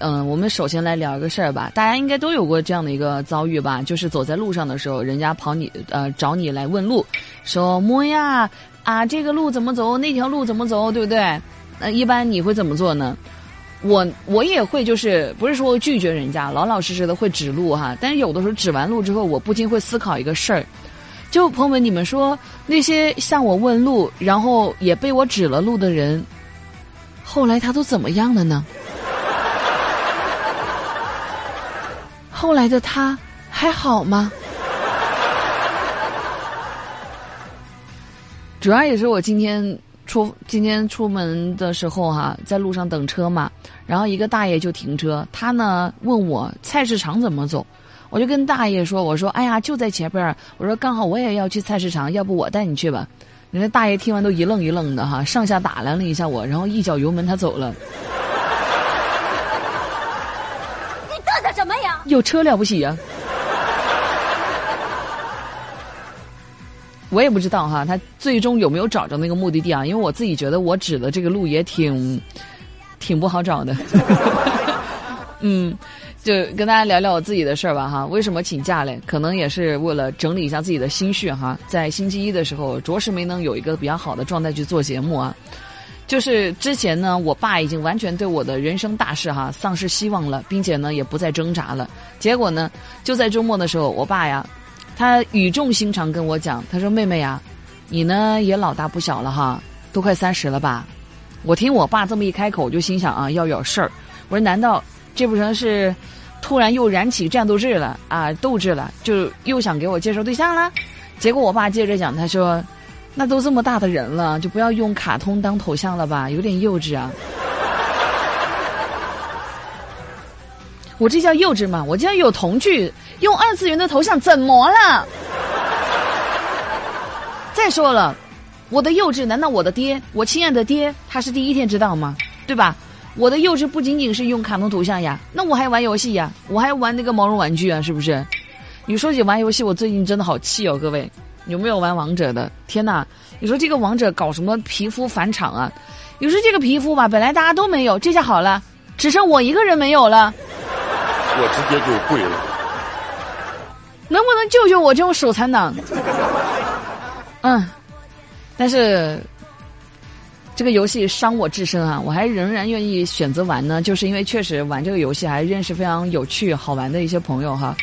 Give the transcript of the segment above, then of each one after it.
嗯，我们首先来聊一个事儿吧。大家应该都有过这样的一个遭遇吧，就是走在路上的时候，人家跑你呃找你来问路，说摸呀啊这个路怎么走，那条路怎么走，对不对？那一般你会怎么做呢？我我也会，就是不是说拒绝人家，老老实实的会指路哈。但是有的时候指完路之后，我不禁会思考一个事儿，就朋友们，你们说那些向我问路，然后也被我指了路的人，后来他都怎么样了呢？后来的他还好吗？主要也是我今天出今天出门的时候哈，在路上等车嘛，然后一个大爷就停车，他呢问我菜市场怎么走，我就跟大爷说，我说哎呀就在前边儿，我说刚好我也要去菜市场，要不我带你去吧。人家大爷听完都一愣一愣的哈，上下打量了一下我，然后一脚油门他走了。什么呀？有车了不起呀！我也不知道哈，他最终有没有找着那个目的地啊？因为我自己觉得我指的这个路也挺，挺不好找的。嗯，就跟大家聊聊我自己的事儿吧哈。为什么请假嘞？可能也是为了整理一下自己的心绪哈。在星期一的时候，着实没能有一个比较好的状态去做节目啊。就是之前呢，我爸已经完全对我的人生大事哈丧失希望了，并且呢也不再挣扎了。结果呢，就在周末的时候，我爸呀，他语重心长跟我讲，他说：“妹妹呀，你呢也老大不小了哈，都快三十了吧？”我听我爸这么一开口，就心想啊，要有事儿。我说：“难道这不成是突然又燃起战斗志了啊？斗志了，就又想给我介绍对象了？”结果我爸接着讲，他说。那都这么大的人了，就不要用卡通当头像了吧，有点幼稚啊！我这叫幼稚吗？我这有童趣，用二次元的头像怎么了？再说了，我的幼稚难道我的爹，我亲爱的爹，他是第一天知道吗？对吧？我的幼稚不仅仅是用卡通头像呀，那我还玩游戏呀，我还玩那个毛绒玩具啊，是不是？你说起玩游戏，我最近真的好气哦，各位。有没有玩王者的？天哪！你说这个王者搞什么皮肤返场啊？你说这个皮肤吧，本来大家都没有，这下好了，只剩我一个人没有了。我直接就跪了。能不能救救我这种手残党？嗯，但是这个游戏伤我至深啊！我还仍然愿意选择玩呢，就是因为确实玩这个游戏还认识非常有趣好玩的一些朋友哈。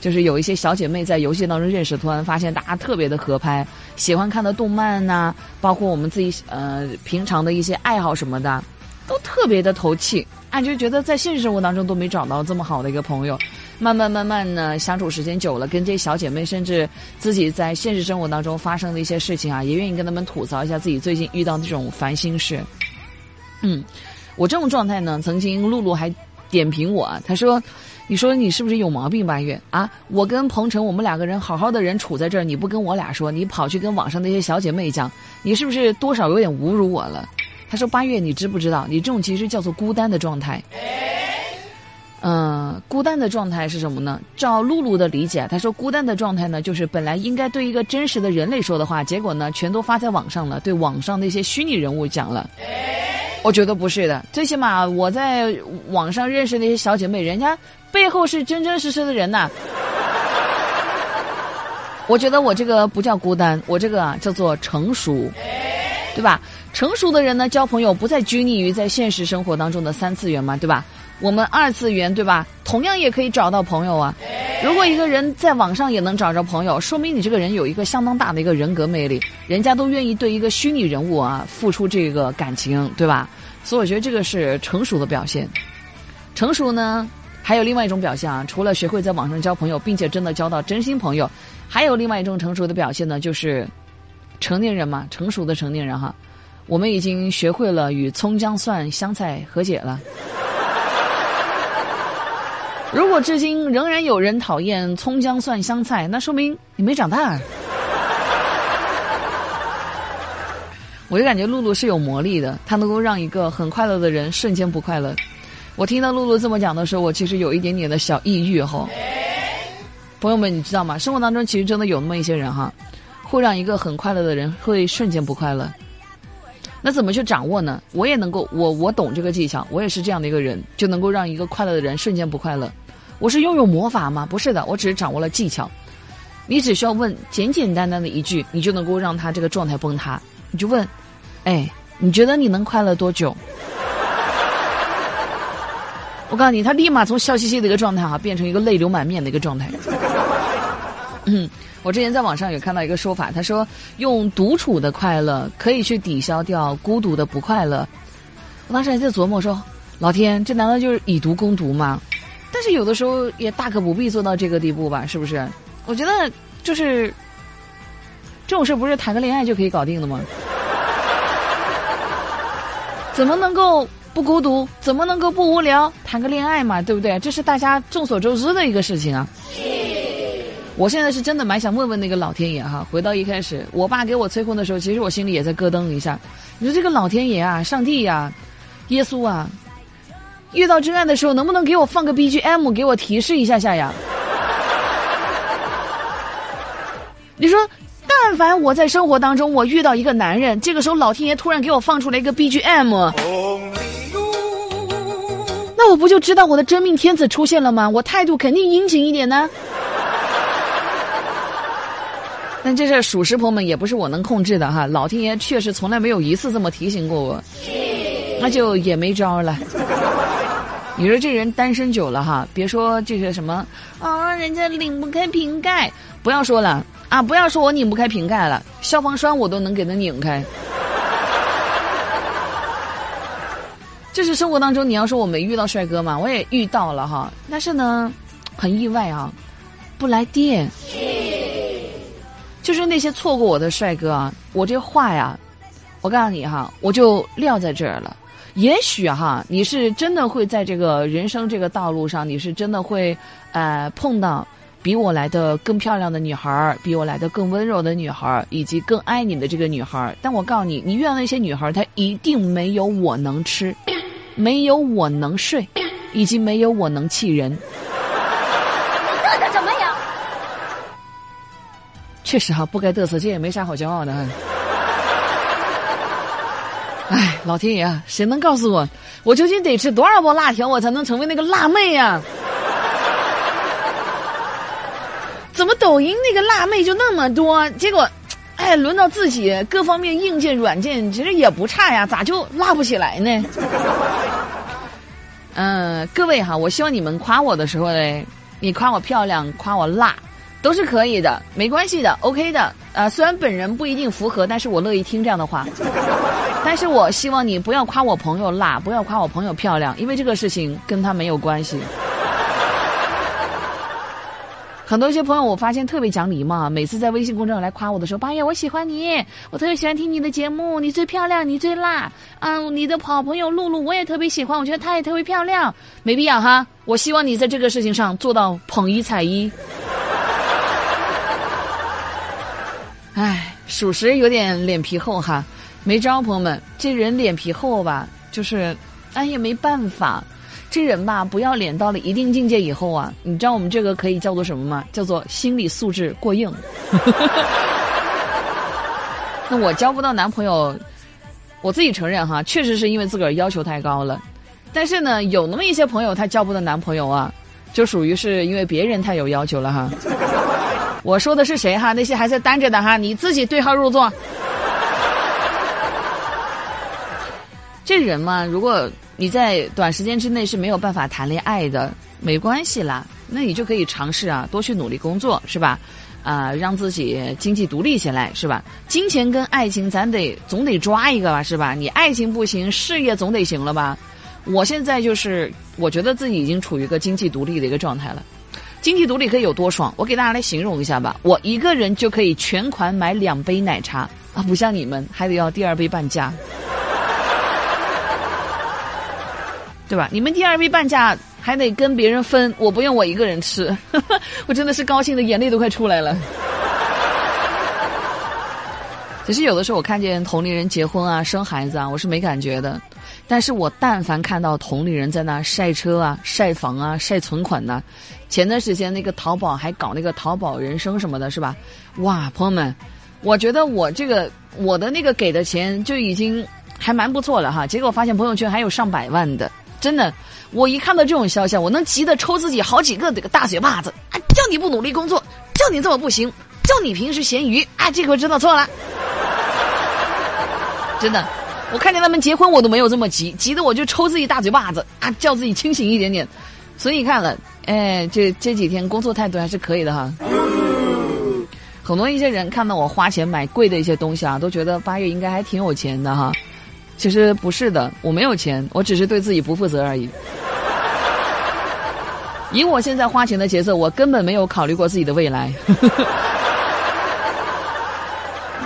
就是有一些小姐妹在游戏当中认识，突然发现大家特别的合拍，喜欢看的动漫呐，包括我们自己呃平常的一些爱好什么的，都特别的投契。啊，就觉得在现实生活当中都没找到这么好的一个朋友。慢慢慢慢呢，相处时间久了，跟这些小姐妹，甚至自己在现实生活当中发生的一些事情啊，也愿意跟他们吐槽一下自己最近遇到这种烦心事。嗯，我这种状态呢，曾经露露还点评我，他说。你说你是不是有毛病，八月啊？我跟鹏程，我们两个人好好的人处在这儿，你不跟我俩说，你跑去跟网上那些小姐妹讲，你是不是多少有点侮辱我了？他说八月，你知不知道，你这种其实叫做孤单的状态。嗯，孤单的状态是什么呢？照露露的理解，他说孤单的状态呢，就是本来应该对一个真实的人类说的话，结果呢，全都发在网上了，对网上那些虚拟人物讲了。我觉得不是的，最起码我在网上认识那些小姐妹，人家背后是真真实实的人呐。我觉得我这个不叫孤单，我这个叫做成熟，对吧？成熟的人呢，交朋友不再拘泥于在现实生活当中的三次元嘛，对吧？我们二次元，对吧？同样也可以找到朋友啊。如果一个人在网上也能找着朋友，说明你这个人有一个相当大的一个人格魅力，人家都愿意对一个虚拟人物啊付出这个感情，对吧？所以我觉得这个是成熟的表现。成熟呢，还有另外一种表现啊，除了学会在网上交朋友，并且真的交到真心朋友，还有另外一种成熟的表现呢，就是成年人嘛，成熟的成年人哈，我们已经学会了与葱姜蒜香菜和解了。如果至今仍然有人讨厌葱姜蒜香菜，那说明你没长大。我就感觉露露是有魔力的，她能够让一个很快乐的人瞬间不快乐。我听到露露这么讲的时候，我其实有一点点的小抑郁哈。朋友们，你知道吗？生活当中其实真的有那么一些人哈，会让一个很快乐的人会瞬间不快乐。那怎么去掌握呢？我也能够，我我懂这个技巧，我也是这样的一个人，就能够让一个快乐的人瞬间不快乐。我是拥有魔法吗？不是的，我只是掌握了技巧。你只需要问简简单单的一句，你就能够让他这个状态崩塌。你就问，哎，你觉得你能快乐多久？我告诉你，他立马从笑嘻嘻的一个状态哈，变成一个泪流满面的一个状态。嗯，我之前在网上有看到一个说法，他说用独处的快乐可以去抵消掉孤独的不快乐。我当时还在琢磨说，老天，这难道就是以毒攻毒吗？但是有的时候也大可不必做到这个地步吧，是不是？我觉得就是这种事，不是谈个恋爱就可以搞定的吗？怎么能够不孤独？怎么能够不无聊？谈个恋爱嘛，对不对？这是大家众所周知的一个事情啊。我现在是真的蛮想问问那个老天爷哈，回到一开始，我爸给我催婚的时候，其实我心里也在咯噔一下。你说这个老天爷啊，上帝呀，耶稣啊。遇到真爱的时候，能不能给我放个 BGM，给我提示一下下呀？你说，但凡我在生活当中，我遇到一个男人，这个时候老天爷突然给我放出来一个 BGM，那我不就知道我的真命天子出现了吗？我态度肯定殷勤一点呢。但这事属实，朋友们也不是我能控制的哈。老天爷确实从来没有一次这么提醒过我，那就也没招了。你说这人单身久了哈，别说这个什么啊，人家拧不开瓶盖，不要说了啊，不要说我拧不开瓶盖了，消防栓我都能给他拧开。这是生活当中，你要说我没遇到帅哥嘛，我也遇到了哈，但是呢，很意外啊，不来电。就是那些错过我的帅哥啊，我这话呀，我告诉你哈，我就撂在这儿了。也许哈，你是真的会在这个人生这个道路上，你是真的会，呃，碰到比我来的更漂亮的女孩儿，比我来的更温柔的女孩儿，以及更爱你的这个女孩儿。但我告诉你，你遇到那些女孩儿，她一定没有我能吃，没有我能睡，以及没有我能气人。你嘚瑟什么呀？确实哈，不该嘚瑟，这也没啥好骄傲的。哎，老天爷啊，谁能告诉我，我究竟得吃多少包辣条，我才能成为那个辣妹呀？怎么抖音那个辣妹就那么多？结果，哎，轮到自己各方面硬件、软件其实也不差呀，咋就辣不起来呢？嗯，各位哈，我希望你们夸我的时候嘞，你夸我漂亮，夸我辣。都是可以的，没关系的，OK 的。啊，虽然本人不一定符合，但是我乐意听这样的话。但是我希望你不要夸我朋友辣，不要夸我朋友漂亮，因为这个事情跟他没有关系。很多一些朋友，我发现特别讲礼貌，每次在微信公众号来夸我的时候，八月我喜欢你，我特别喜欢听你的节目，你最漂亮，你最辣。嗯，你的好朋友露露，我也特别喜欢，我觉得她也特别漂亮。没必要哈，我希望你在这个事情上做到捧一踩一。唉，属实有点脸皮厚哈，没招，朋友们，这人脸皮厚吧，就是，哎也没办法，这人吧不要脸到了一定境界以后啊，你知道我们这个可以叫做什么吗？叫做心理素质过硬。那我交不到男朋友，我自己承认哈，确实是因为自个儿要求太高了，但是呢，有那么一些朋友他交不到男朋友啊，就属于是因为别人太有要求了哈。我说的是谁哈？那些还在单着的哈，你自己对号入座。这人嘛，如果你在短时间之内是没有办法谈恋爱的，没关系啦，那你就可以尝试啊，多去努力工作，是吧？啊，让自己经济独立起来，是吧？金钱跟爱情，咱得总得抓一个吧，是吧？你爱情不行，事业总得行了吧？我现在就是，我觉得自己已经处于一个经济独立的一个状态了。经济独立可以有多爽？我给大家来形容一下吧。我一个人就可以全款买两杯奶茶啊，不像你们还得要第二杯半价，对吧？你们第二杯半价还得跟别人分，我不用我一个人吃，我真的是高兴的眼泪都快出来了。其实有的时候我看见同龄人结婚啊、生孩子啊，我是没感觉的。但是我但凡看到同龄人在那晒车啊、晒房啊、晒存款呢，前段时间那个淘宝还搞那个淘宝人生什么的，是吧？哇，朋友们，我觉得我这个我的那个给的钱就已经还蛮不错了哈。结果发现朋友圈还有上百万的，真的，我一看到这种消息，我能急得抽自己好几个这个大嘴巴子啊！叫你不努力工作，叫你这么不行，叫你平时咸鱼啊！这回知道错了，真的。我看见他们结婚，我都没有这么急，急得我就抽自己大嘴巴子啊，叫自己清醒一点点。所以看了，哎，这这几天工作态度还是可以的哈。很多一些人看到我花钱买贵的一些东西啊，都觉得八月应该还挺有钱的哈。其实不是的，我没有钱，我只是对自己不负责而已。以我现在花钱的节奏，我根本没有考虑过自己的未来。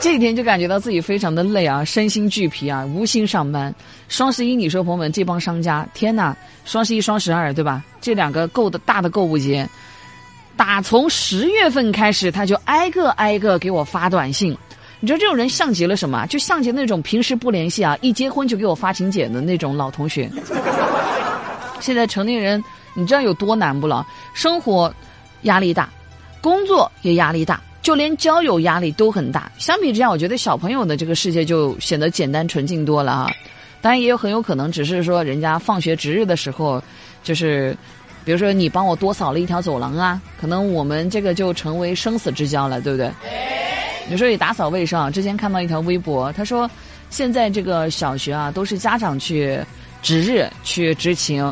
这几天就感觉到自己非常的累啊，身心俱疲啊，无心上班。双十一，你说朋友们，这帮商家，天呐，双十一、双十二，对吧？这两个购的大的购物节，打从十月份开始，他就挨个挨个给我发短信。你知道这种人像极了什么？就像极那种平时不联系啊，一结婚就给我发请柬的那种老同学。现在成年人，你知道有多难不了？生活压力大，工作也压力大。就连交友压力都很大。相比之下，我觉得小朋友的这个世界就显得简单纯净多了啊。当然，也有很有可能只是说人家放学值日的时候，就是比如说你帮我多扫了一条走廊啊，可能我们这个就成为生死之交了，对不对？你说你打扫卫生，之前看到一条微博，他说现在这个小学啊都是家长去值日去执勤，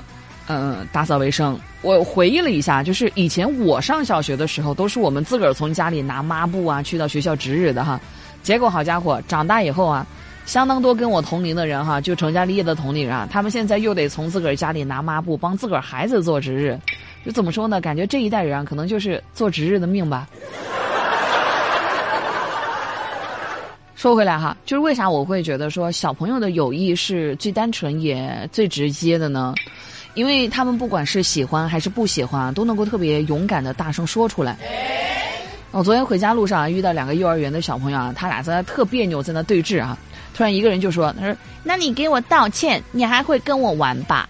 嗯，打扫卫生。我回忆了一下，就是以前我上小学的时候，都是我们自个儿从家里拿抹布啊，去到学校值日的哈。结果好家伙，长大以后啊，相当多跟我同龄的人哈，就成家立业的同龄人啊，他们现在又得从自个儿家里拿抹布，帮自个儿孩子做值日。就怎么说呢？感觉这一代人啊，可能就是做值日的命吧。说回来哈，就是为啥我会觉得说小朋友的友谊是最单纯也最直接的呢？因为他们不管是喜欢还是不喜欢，都能够特别勇敢的大声说出来。我昨天回家路上啊遇到两个幼儿园的小朋友啊，他俩在那特别扭，在那对峙啊。突然一个人就说：“他说，那你给我道歉，你还会跟我玩吧？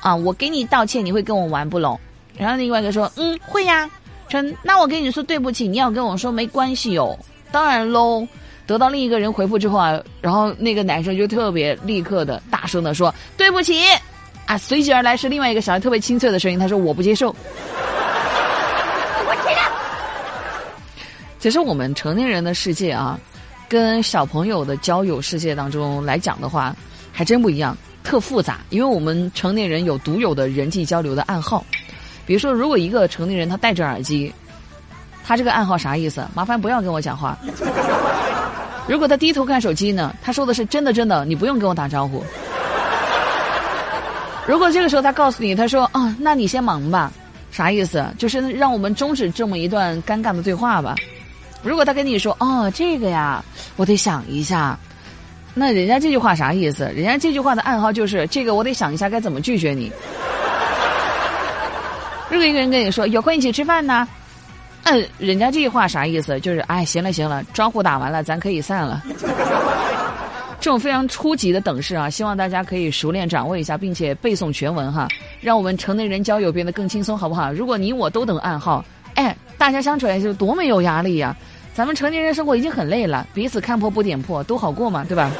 啊，我给你道歉，你会跟我玩不喽？”然后另外一个说：“嗯，会呀。”说：“那我跟你说对不起，你要跟我说没关系哦。”当然喽。得到另一个人回复之后啊，然后那个男生就特别立刻的大声的说：“对不起。”啊，随即而来是另外一个小孩特别清脆的声音，他说：“我不接受。”我气了。其实我们成年人的世界啊，跟小朋友的交友世界当中来讲的话，还真不一样，特复杂。因为我们成年人有独有的人际交流的暗号，比如说，如果一个成年人他戴着耳机，他这个暗号啥意思？麻烦不要跟我讲话。如果他低头看手机呢？他说的是真的，真的，你不用跟我打招呼。如果这个时候他告诉你，他说：“啊，那你先忙吧。”啥意思？就是让我们终止这么一段尴尬的对话吧。如果他跟你说：“哦，这个呀，我得想一下。”那人家这句话啥意思？人家这句话的暗号就是这个，我得想一下该怎么拒绝你。如果一个人跟你说：“有空一起吃饭呢？”嗯，人家这句话啥意思？就是哎，行了行了，招呼打完了，咱可以散了。这种非常初级的等式啊，希望大家可以熟练掌握一下，并且背诵全文哈，让我们成年人交友变得更轻松，好不好？如果你我都等暗号，哎，大家相处来就多没有压力呀！咱们成年人生活已经很累了，彼此看破不点破，都好过嘛，对吧？